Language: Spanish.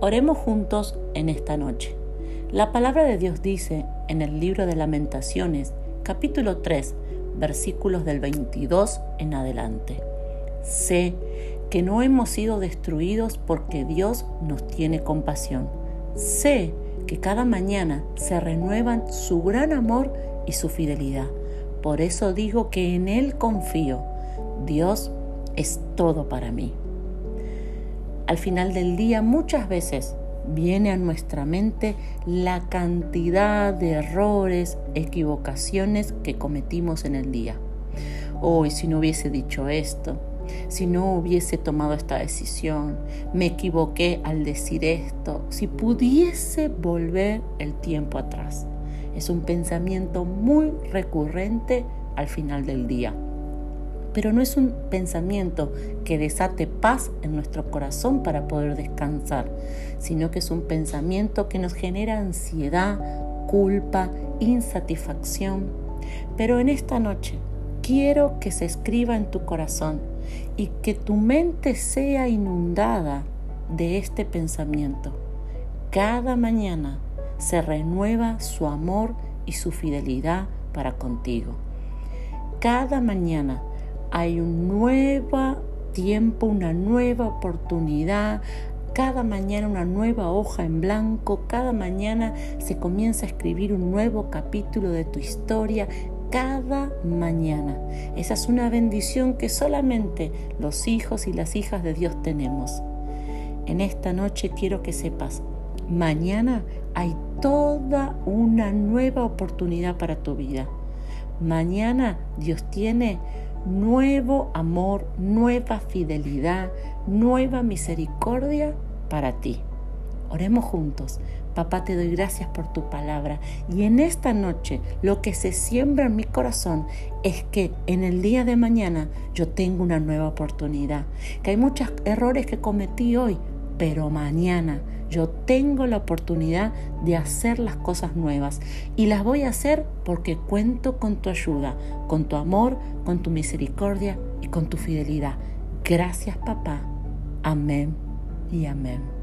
Oremos juntos en esta noche. La palabra de Dios dice en el libro de lamentaciones, capítulo 3, versículos del 22 en adelante. Sé que no hemos sido destruidos porque Dios nos tiene compasión. Sé que cada mañana se renuevan su gran amor y su fidelidad. Por eso digo que en Él confío. Dios es todo para mí. Al final del día muchas veces viene a nuestra mente la cantidad de errores, equivocaciones que cometimos en el día. Hoy, si no hubiese dicho esto, si no hubiese tomado esta decisión, me equivoqué al decir esto, si pudiese volver el tiempo atrás. Es un pensamiento muy recurrente al final del día pero no es un pensamiento que desate paz en nuestro corazón para poder descansar, sino que es un pensamiento que nos genera ansiedad, culpa, insatisfacción. Pero en esta noche quiero que se escriba en tu corazón y que tu mente sea inundada de este pensamiento. Cada mañana se renueva su amor y su fidelidad para contigo. Cada mañana hay un nuevo tiempo, una nueva oportunidad. Cada mañana una nueva hoja en blanco, cada mañana se comienza a escribir un nuevo capítulo de tu historia, cada mañana. Esa es una bendición que solamente los hijos y las hijas de Dios tenemos. En esta noche quiero que sepas, mañana hay toda una nueva oportunidad para tu vida. Mañana Dios tiene nuevo amor, nueva fidelidad, nueva misericordia para ti. Oremos juntos. Papá, te doy gracias por tu palabra. Y en esta noche lo que se siembra en mi corazón es que en el día de mañana yo tengo una nueva oportunidad. Que hay muchos errores que cometí hoy, pero mañana yo tengo la oportunidad de hacer las cosas nuevas y las voy a hacer porque cuento con tu ayuda, con tu amor, con tu misericordia y con tu fidelidad. Gracias papá. Amén y amén.